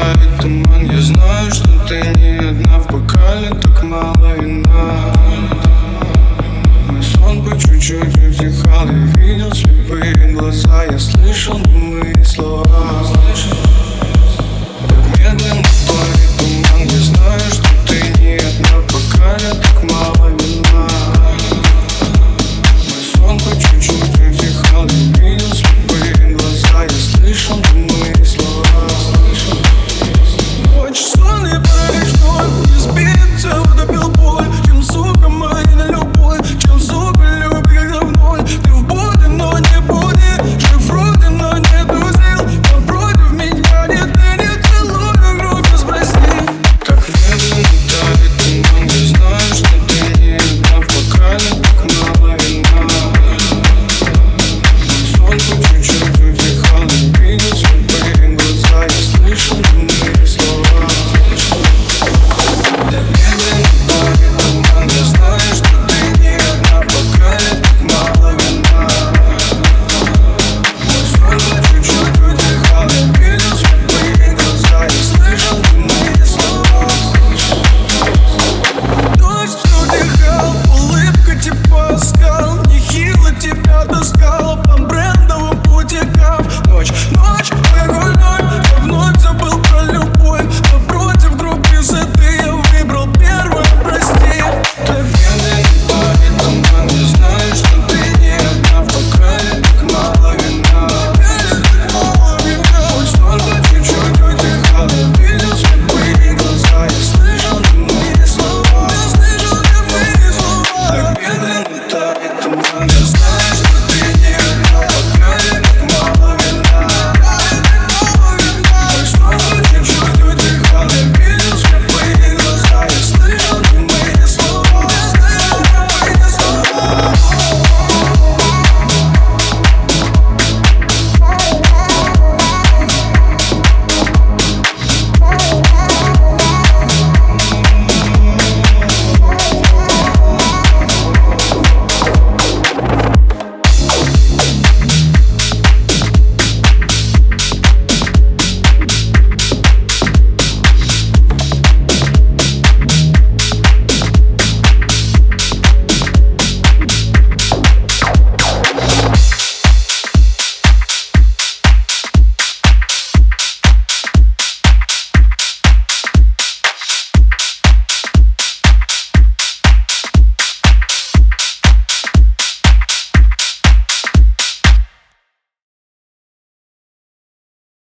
тает туман. Я знаю, что ты не одна В бокале так мало вина Мой сон по чуть-чуть утихал Я видел слепые глаза Я слышал немые слова.